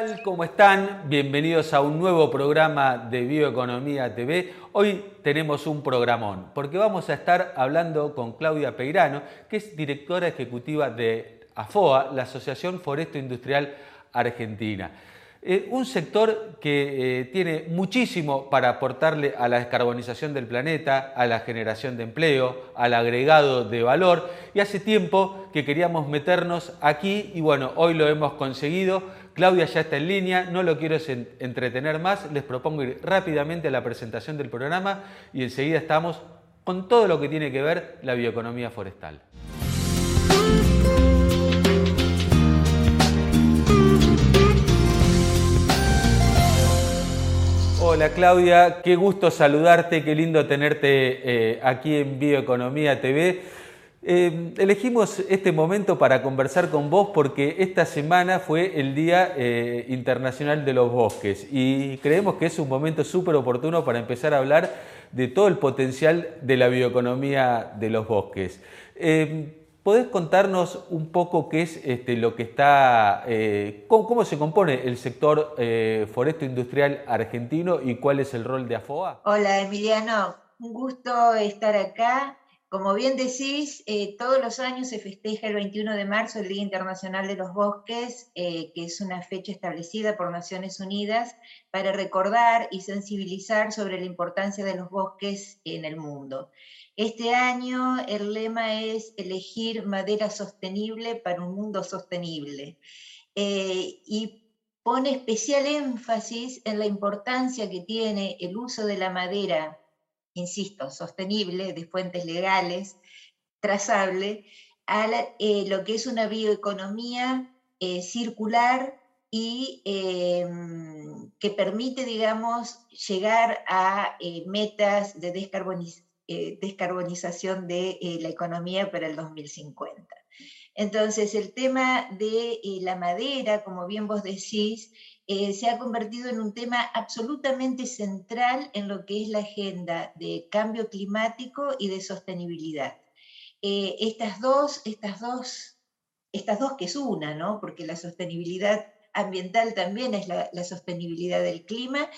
tal? ¿Cómo están? Bienvenidos a un nuevo programa de Bioeconomía TV. Hoy tenemos un programón porque vamos a estar hablando con Claudia Peirano, que es directora ejecutiva de AFOA, la Asociación Foresto Industrial Argentina. Eh, un sector que eh, tiene muchísimo para aportarle a la descarbonización del planeta, a la generación de empleo, al agregado de valor. Y hace tiempo que queríamos meternos aquí y bueno, hoy lo hemos conseguido. Claudia ya está en línea, no lo quiero entretener más, les propongo ir rápidamente a la presentación del programa y enseguida estamos con todo lo que tiene que ver la bioeconomía forestal. Hola Claudia, qué gusto saludarte, qué lindo tenerte eh, aquí en Bioeconomía TV. Eh, elegimos este momento para conversar con vos porque esta semana fue el Día eh, Internacional de los Bosques y creemos que es un momento súper oportuno para empezar a hablar de todo el potencial de la bioeconomía de los bosques. ¿Podés contarnos un poco qué es este, lo que está, eh, cómo, se compone el sector eh, foresto industrial argentino y cuál es el rol de AFOA? Hola Emiliano, un gusto estar acá. Como bien decís, eh, todos los años se festeja el 21 de marzo el Día Internacional de los Bosques, que es una fecha establecida por Naciones Unidas para recordar y sensibilizar sobre la importancia de los bosques en el mundo. Este año el lema es elegir madera sostenible para un mundo sostenible. Eh, y pone especial énfasis en la importancia que tiene el uso de la madera, insisto, sostenible, de fuentes legales, trazable, a eh, lo que es una bioeconomía eh, circular y que permite, digamos, llegar a metas de descarbonización eh, descarbonización de eh, la economía para el 2050. Entonces, el tema de eh, la madera, como bien vos decís, se ha convertido en un tema absolutamente central en lo que es la agenda de cambio climático y de sostenibilidad. estas dos, estas dos, estas dos que es una, ¿no? Porque la sostenibilidad ambiental también es la, sostenibilidad del clima,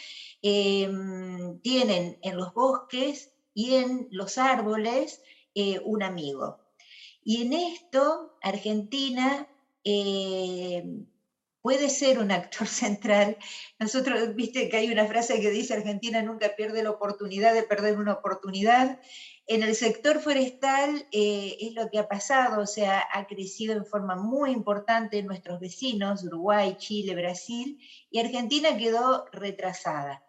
tienen en los bosques y en los árboles eh, un amigo. Y en esto Argentina eh, puede ser un actor central. Nosotros, viste que hay una frase que dice Argentina nunca pierde la oportunidad de perder una oportunidad. En el sector forestal eh, es lo que ha pasado, o sea, ha crecido en forma muy importante en nuestros vecinos, Uruguay, Chile, Brasil, y Argentina quedó retrasada.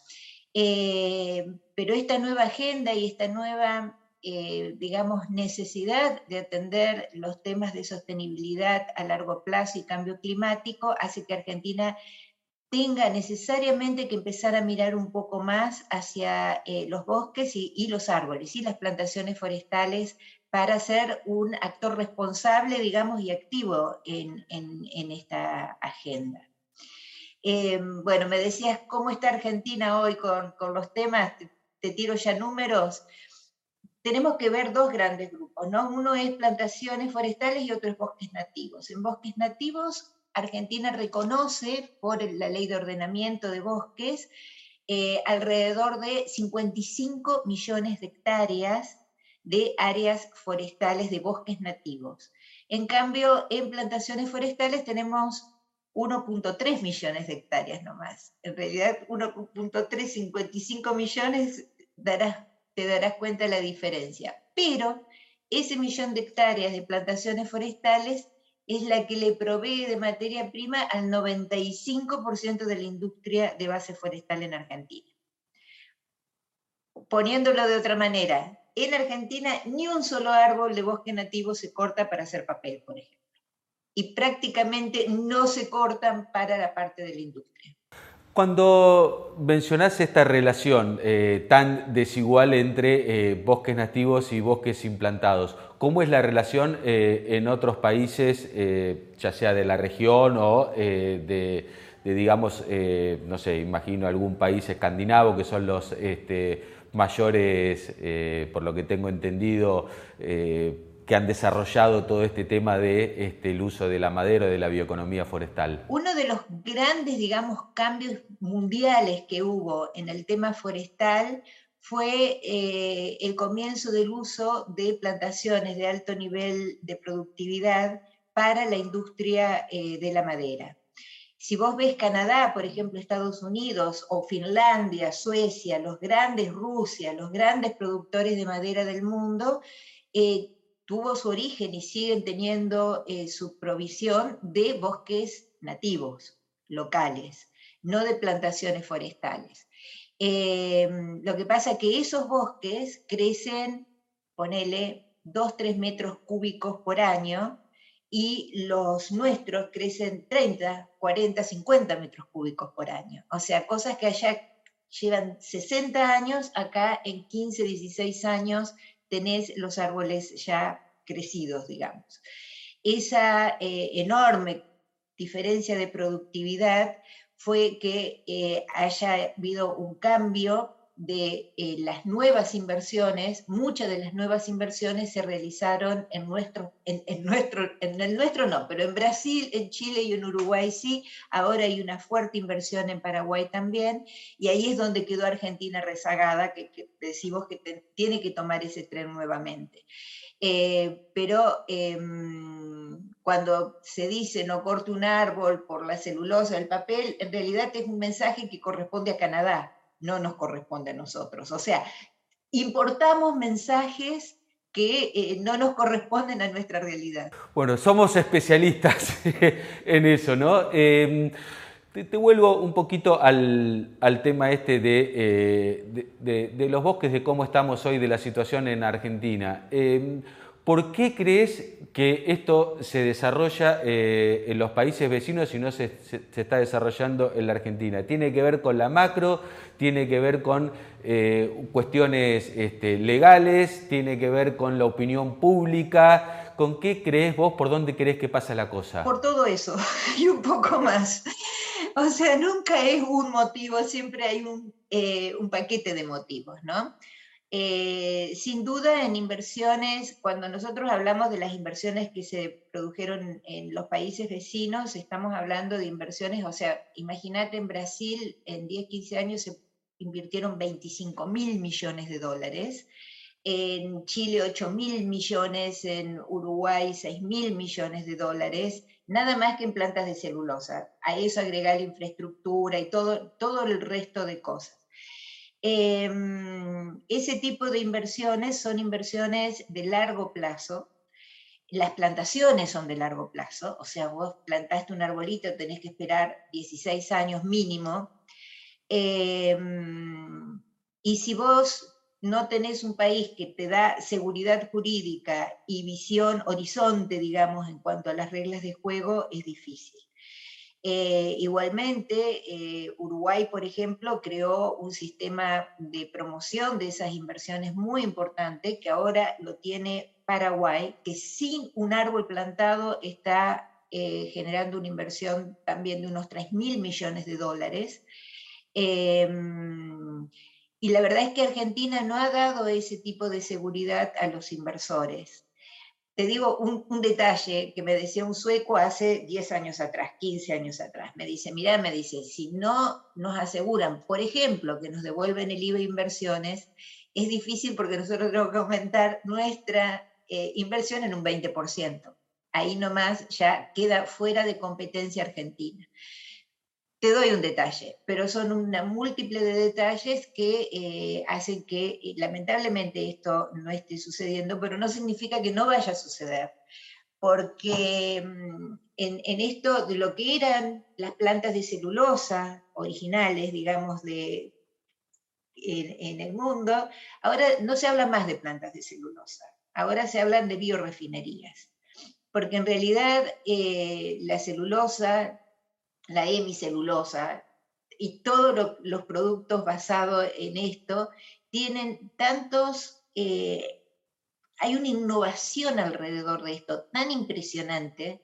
Eh, pero esta nueva agenda y esta nueva, eh, digamos, necesidad de atender los temas de sostenibilidad a largo plazo y cambio climático hace que Argentina tenga necesariamente que empezar a mirar un poco más hacia eh, los bosques y, los árboles y las plantaciones forestales para ser un actor responsable, digamos, y activo en esta agenda. Eh, bueno, me decías cómo está Argentina hoy con, los temas, te, tiro ya números. Tenemos que ver dos grandes grupos, ¿no? Uno es plantaciones forestales y otro es bosques nativos. En bosques nativos, Argentina reconoce por la ley de ordenamiento de bosques eh, alrededor de 55 millones de hectáreas de áreas forestales de bosques nativos. En cambio, en plantaciones forestales tenemos 1.3 millones de hectáreas nomás. En realidad, 1.355 millones te darás cuenta de la diferencia. Pero ese millón de hectáreas de plantaciones forestales es la que le provee de materia prima al 95% de la industria de base forestal en Argentina. Poniéndolo de otra manera, en Argentina ni un solo árbol de bosque nativo se corta para hacer papel, por ejemplo y prácticamente no se cortan para la parte de la industria. Cuando mencionás esta relación eh, tan desigual entre eh, bosques nativos y bosques implantados, ¿cómo es la relación eh, en otros países, ya sea de la región o de, digamos, no sé, imagino algún país escandinavo que son los este, mayores, por lo que tengo entendido, que han desarrollado todo este tema de este, uso de la madera, de la bioeconomía forestal? Uno de los grandes, digamos, cambios mundiales que hubo en el tema forestal fue eh, el comienzo del uso de plantaciones de alto nivel de productividad para la industria eh, de la madera. Si vos ves Canadá, por ejemplo, Estados Unidos o Finlandia, Suecia, los grandes Rusia, los grandes productores de madera del mundo, eh, tuvo su origen y siguen teniendo eh, su provisión de bosques nativos, locales, no de plantaciones forestales. Eh, lo que pasa es que esos bosques crecen, ponele, 2-3 metros cúbicos por año, y los nuestros crecen 30, 40, 50 metros cúbicos por año. O sea, cosas que allá llevan 60 años, acá en 15, 16 años tenés los árboles ya crecidos, digamos. Esa eh, enorme diferencia de productividad fue que eh, haya habido un cambio de eh, las nuevas inversiones, muchas de las nuevas inversiones se realizaron en nuestro, en, nuestro, en el nuestro no, pero en Brasil, en Chile y en Uruguay sí, ahora hay una fuerte inversión en Paraguay también, y ahí es donde quedó Argentina rezagada, que, decimos que tiene que tomar ese tren nuevamente. Eh, pero em, cuando se dice no corte un árbol por la celulosa, el papel, en realidad es un mensaje que corresponde a Canadá no nos corresponde a nosotros. O sea, importamos mensajes que eh, no nos corresponden a nuestra realidad. Bueno, somos especialistas en eso, ¿no? Em, te, vuelvo un poquito al, tema este eh, de, de, los bosques, de cómo estamos hoy, de la situación en Argentina. ¿Por qué crees que esto se desarrolla eh, en los países vecinos y no se, está desarrollando en la Argentina? ¿Tiene que ver con la macro? ¿Tiene que ver con eh, cuestiones este, legales? ¿Tiene que ver con la opinión pública? ¿Con qué crees vos? ¿Por dónde crees que pasa la cosa? Por todo eso y un poco más. O sea, nunca es un motivo, siempre hay un, eh, un paquete de motivos, ¿no? Eh, sin duda en inversiones, cuando nosotros hablamos de las inversiones que se produjeron en los países vecinos, estamos hablando de inversiones, o sea, imagínate en Brasil en 10, 15 años se invirtieron 25 mil millones de dólares, en Chile 8 mil millones, en Uruguay 6 mil millones de dólares, nada más que en plantas de celulosa. A eso agregar infraestructura y todo, todo el resto de cosas. Em, ese tipo de inversiones son inversiones de largo plazo. Las plantaciones son de largo plazo, o sea, vos plantaste un arbolito, tenés que esperar 16 años mínimo. Em, y si vos no tenés un país que te da seguridad jurídica y visión, horizonte, digamos, en cuanto a las reglas de juego, es difícil. Eh, igualmente, eh, Uruguay, por ejemplo, creó un sistema de promoción de esas inversiones muy importante que ahora lo tiene Paraguay, que sin un árbol plantado está eh, generando una inversión también de unos 3 mil millones de dólares. Em, y la verdad es que Argentina no ha dado ese tipo de seguridad a los inversores. Te digo un, detalle que me decía un sueco hace 10 años atrás, 15 años atrás. Me dice, mira, me dice, si no nos aseguran, por ejemplo, que nos devuelven el IVA de inversiones, es difícil porque nosotros tenemos que aumentar nuestra eh, inversión en un 20%. Ahí nomás ya queda fuera de competencia argentina te doy un detalle, pero son una múltiple de detalles que eh, hacen que lamentablemente esto no esté sucediendo, pero no significa que no vaya a suceder, porque mm, en, esto de lo que eran las plantas de celulosa originales, digamos, de, en, el mundo, ahora no se habla más de plantas de celulosa, ahora se hablan de biorefinerías, porque en realidad eh, la celulosa la hemicelulosa y todos los productos basados en esto tienen tantos, eh, hay una innovación alrededor de esto tan impresionante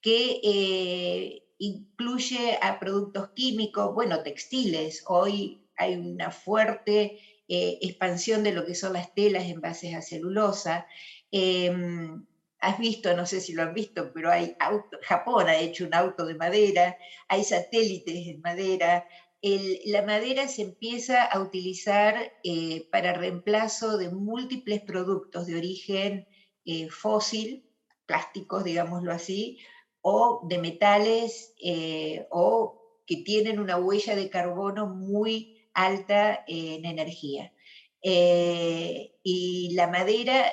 que eh, incluye a productos químicos, bueno, textiles. Hoy hay una fuerte eh, expansión de lo que son las telas en bases a celulosa. Em, has visto, no sé si lo han visto, pero hay auto, Japón ha hecho un auto de madera, hay satélites en madera. la madera se empieza a utilizar eh, para reemplazo de múltiples productos de origen eh, fósil, plásticos, digámoslo así, o de metales eh, o que tienen una huella de carbono muy alta en energía. Eh, y la madera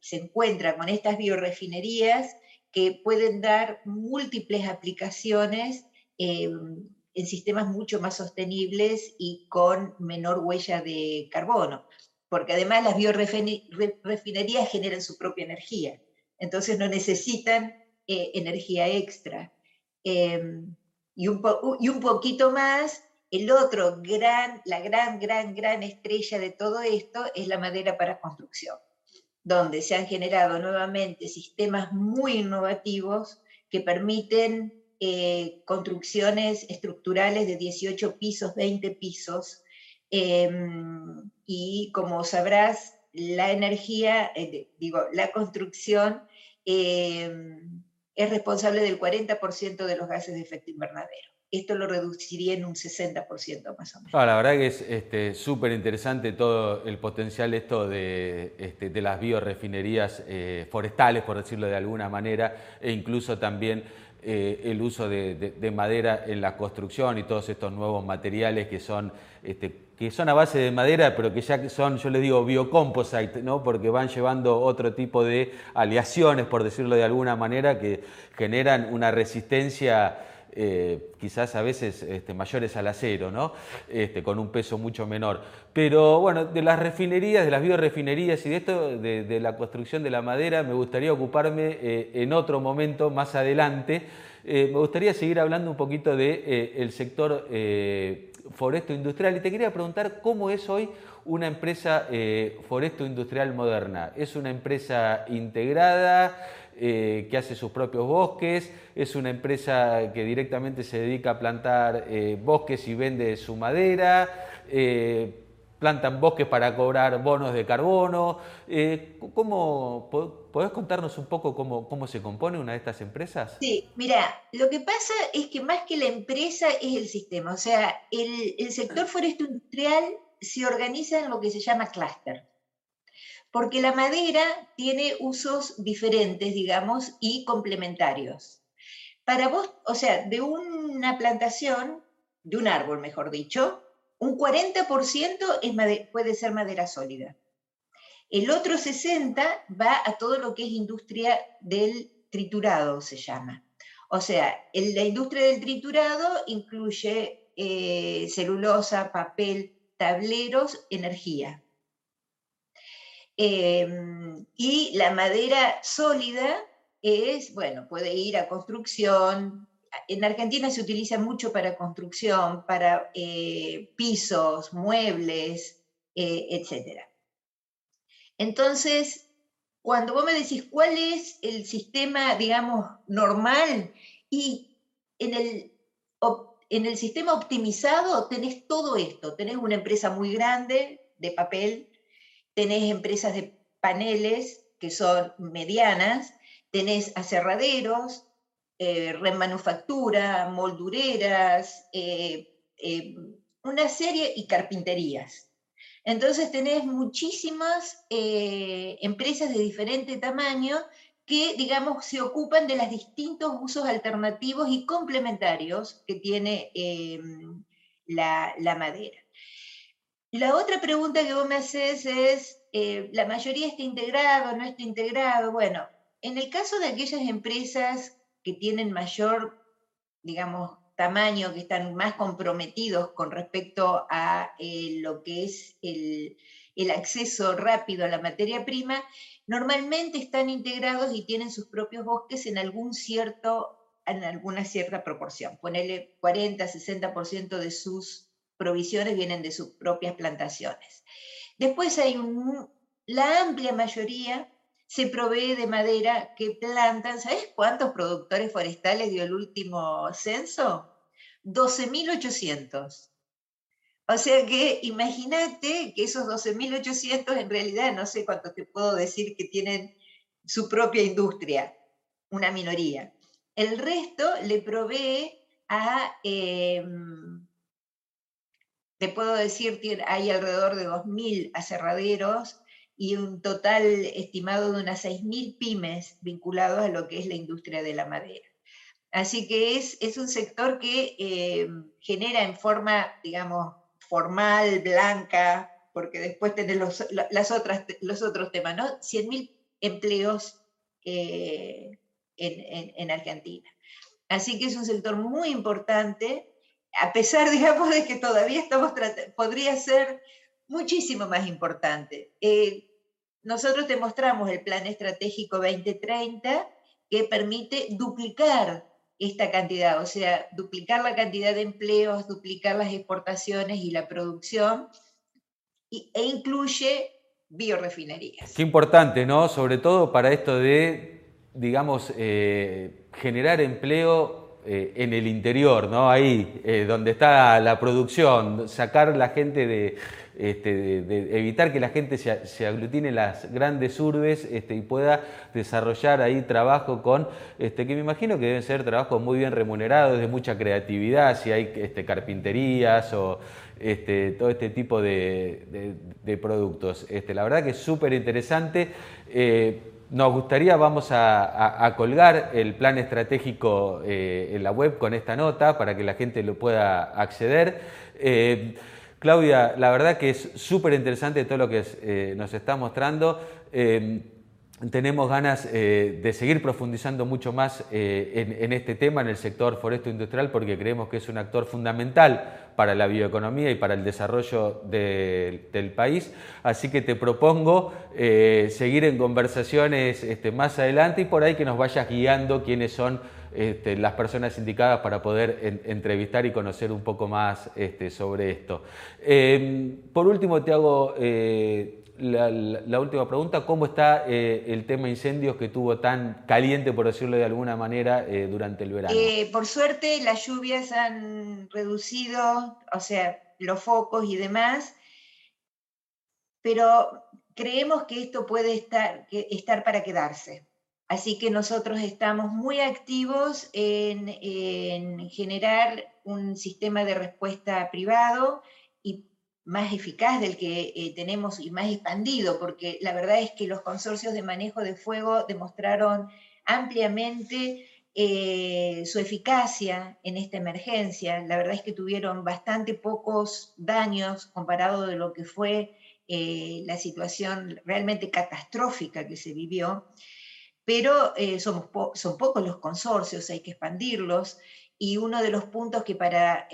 se encuentra con estas biorefinerías que pueden dar múltiples aplicaciones em, en sistemas mucho más sostenibles y con menor huella de carbono, porque además las biorefinerías generan su propia energía, entonces no necesitan eh, energía extra. Em, y, un y un poquito más el otro gran, la gran, gran, gran estrella de todo esto es la madera para construcción, donde se han generado nuevamente sistemas muy innovativos que permiten eh, construcciones estructurales de 18 pisos, 20 pisos, em, y como sabrás, la energía, eh, digo, la construcción em, es responsable del 40% de los gases de efecto invernadero esto lo reduciría en un 60% más o menos. la verdad que es súper este, interesante todo el potencial esto de, este, de las biorefinerías eh, forestales, por decirlo de alguna manera, e incluso también eh, el uso de, madera en la construcción y todos estos nuevos materiales que son, este, que son a base de madera, pero que ya son, yo le digo, biocomposite, ¿no? porque van llevando otro tipo de aleaciones, por decirlo de alguna manera, que generan una resistencia eh, quizás a veces este, mayores al acero, ¿no? Este, con un peso mucho menor. Pero bueno, de las refinerías, de las biorefinerías y de esto, de, la construcción de la madera, me gustaría ocuparme eh, en otro momento, más adelante. Eh, me gustaría seguir hablando un poquito del de, el sector foresto industrial y te quería preguntar cómo es hoy una empresa foresto industrial moderna. ¿Es una empresa integrada? Eh, que hace sus propios bosques, es una empresa que directamente se dedica a plantar eh, bosques y vende su madera, eh, plantan bosques para cobrar bonos de carbono. ¿cómo, ¿Podés contarnos un poco cómo, se compone una de estas empresas? Sí, mira, lo que pasa es que más que la empresa es el sistema, o sea, el, el sector forestal industrial se organiza en lo que se llama clúster porque la madera tiene usos diferentes, digamos, y complementarios. Para vos, o sea, de una plantación, de un árbol, mejor dicho, un 40% puede ser madera sólida. El otro 60% va a todo lo que es industria del triturado, se llama. O sea, la industria del triturado incluye eh, celulosa, papel, tableros, energía. Em, y la madera sólida es, bueno, puede ir a construcción. En Argentina se utiliza mucho para construcción, para eh, pisos, muebles, eh, etc. Entonces, cuando vos me decís cuál es el sistema, digamos, normal, y en el, en el sistema optimizado tenés todo esto, tenés una empresa muy grande de papel, tenés empresas de paneles que son medianas, tenés aserraderos, eh, remanufactura, moldureras, eh, eh, una serie y carpinterías. Entonces tenés muchísimas empresas de diferente tamaño que, digamos, se ocupan de los distintos usos alternativos y complementarios que tiene la, la madera. La otra pregunta que vos me haces es, eh, ¿la mayoría está integrado, no está integrado? Bueno, en el caso de aquellas empresas que tienen mayor, digamos, tamaño, que están más comprometidos con respecto a eh, lo que es el, acceso rápido a la materia prima, normalmente están integrados y tienen sus propios bosques en algún cierto en alguna cierta proporción, ponerle 40, 60% de sus provisiones vienen de sus propias plantaciones. Después hay la amplia mayoría se provee de madera que plantan. ¿Sabes cuántos productores forestales dio el último censo? 12.800. O sea que imagínate que esos 12.800 en realidad, no sé cuánto te puedo decir que tienen su propia industria, una minoría. El resto le provee a, em, te puedo decir, hay alrededor de 2.000 aserraderos y un total estimado de unas 6.000 pymes vinculados a lo que es la industria de la madera. Así que es, es un sector que em, genera en forma, digamos, formal, blanca, porque después tenés los, las otras, los otros temas, ¿no? 100.000 empleos eh, en, Argentina. Así que es un sector muy importante, a pesar, digamos, de que todavía estamos podría ser muchísimo más importante. Eh, nosotros te mostramos el Plan Estratégico 2030 que permite duplicar esta cantidad, o sea, duplicar la cantidad de empleos, duplicar las exportaciones y la producción, e incluye biorefinerías. Qué importante, ¿no? Sobre todo para esto de, digamos, eh, generar empleo eh, en el interior, ¿no? Ahí, eh, donde está la producción, sacar la gente de, este, evitar que la gente se, aglutine las grandes urbes este, y pueda desarrollar ahí trabajo con, este, que me imagino que deben ser trabajos muy bien remunerados, de mucha creatividad, si hay carpinterías o todo este tipo de, productos. La verdad que es súper interesante. Eh, nos gustaría, vamos a, colgar el plan estratégico eh, en la web con esta nota para que la gente lo pueda acceder. Eh, Claudia, la verdad que es súper interesante todo lo que eh, nos está mostrando. Em, tenemos ganas eh, de seguir profundizando mucho más eh, en, este tema, en el sector foresto industrial, porque creemos que es un actor fundamental para la bioeconomía y para el desarrollo del país. Así que te propongo seguir en conversaciones este, más adelante y por ahí que nos vayas guiando quiénes son este, las personas indicadas para poder entrevistar y conocer un poco más este, sobre esto. Em, por último, te hago eh, la, última pregunta. ¿Cómo está eh, el tema incendios que tuvo tan caliente, por decirlo de alguna manera, eh, durante el verano? por suerte, las lluvias han reducido, o sea, los focos y demás, pero creemos que esto puede estar, para quedarse. Así que nosotros estamos muy activos en, generar un sistema de respuesta privado y más eficaz del que eh, tenemos y más expandido, porque la verdad es que los consorcios de manejo de fuego demostraron ampliamente eh, su eficacia en esta emergencia. La verdad es que tuvieron bastante pocos daños comparado de lo que fue eh, la situación realmente catastrófica que se vivió pero somos son pocos los consorcios, hay que expandirlos, y uno de los puntos que, para,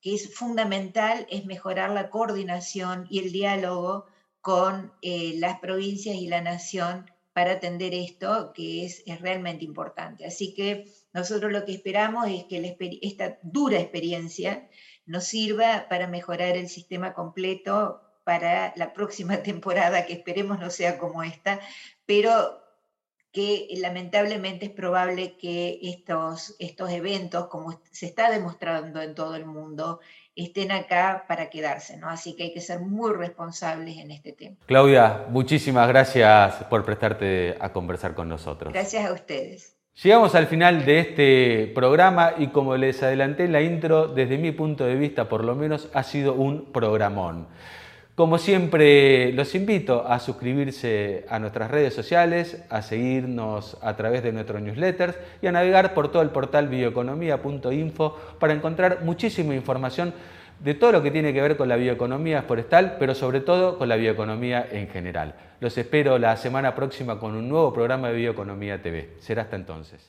que es fundamental es mejorar la coordinación y el diálogo con eh, las provincias y la nación para atender esto, que es, es, realmente importante. Así que nosotros lo que esperamos es que esta dura experiencia nos sirva para mejorar el sistema completo para la próxima temporada, que esperemos no sea como esta, pero que lamentablemente es probable que estos, estos eventos, como se está demostrando en todo el mundo, estén acá para quedarse, ¿no? Así que hay que ser muy responsables en este tema. Claudia, muchísimas gracias por prestarte a conversar con nosotros. Gracias a ustedes. Llegamos al final de este programa y como les adelanté en la intro, desde mi punto de vista por lo menos ha sido un programón. Como siempre, los invito a suscribirse a nuestras redes sociales, a seguirnos a través de nuestros newsletters y a navegar por todo el portal bioeconomía.info para encontrar muchísima información de todo lo que tiene que ver con la bioeconomía forestal, pero sobre todo con la bioeconomía en general. Los espero la semana próxima con un nuevo programa de Bioeconomía TV. Será hasta entonces.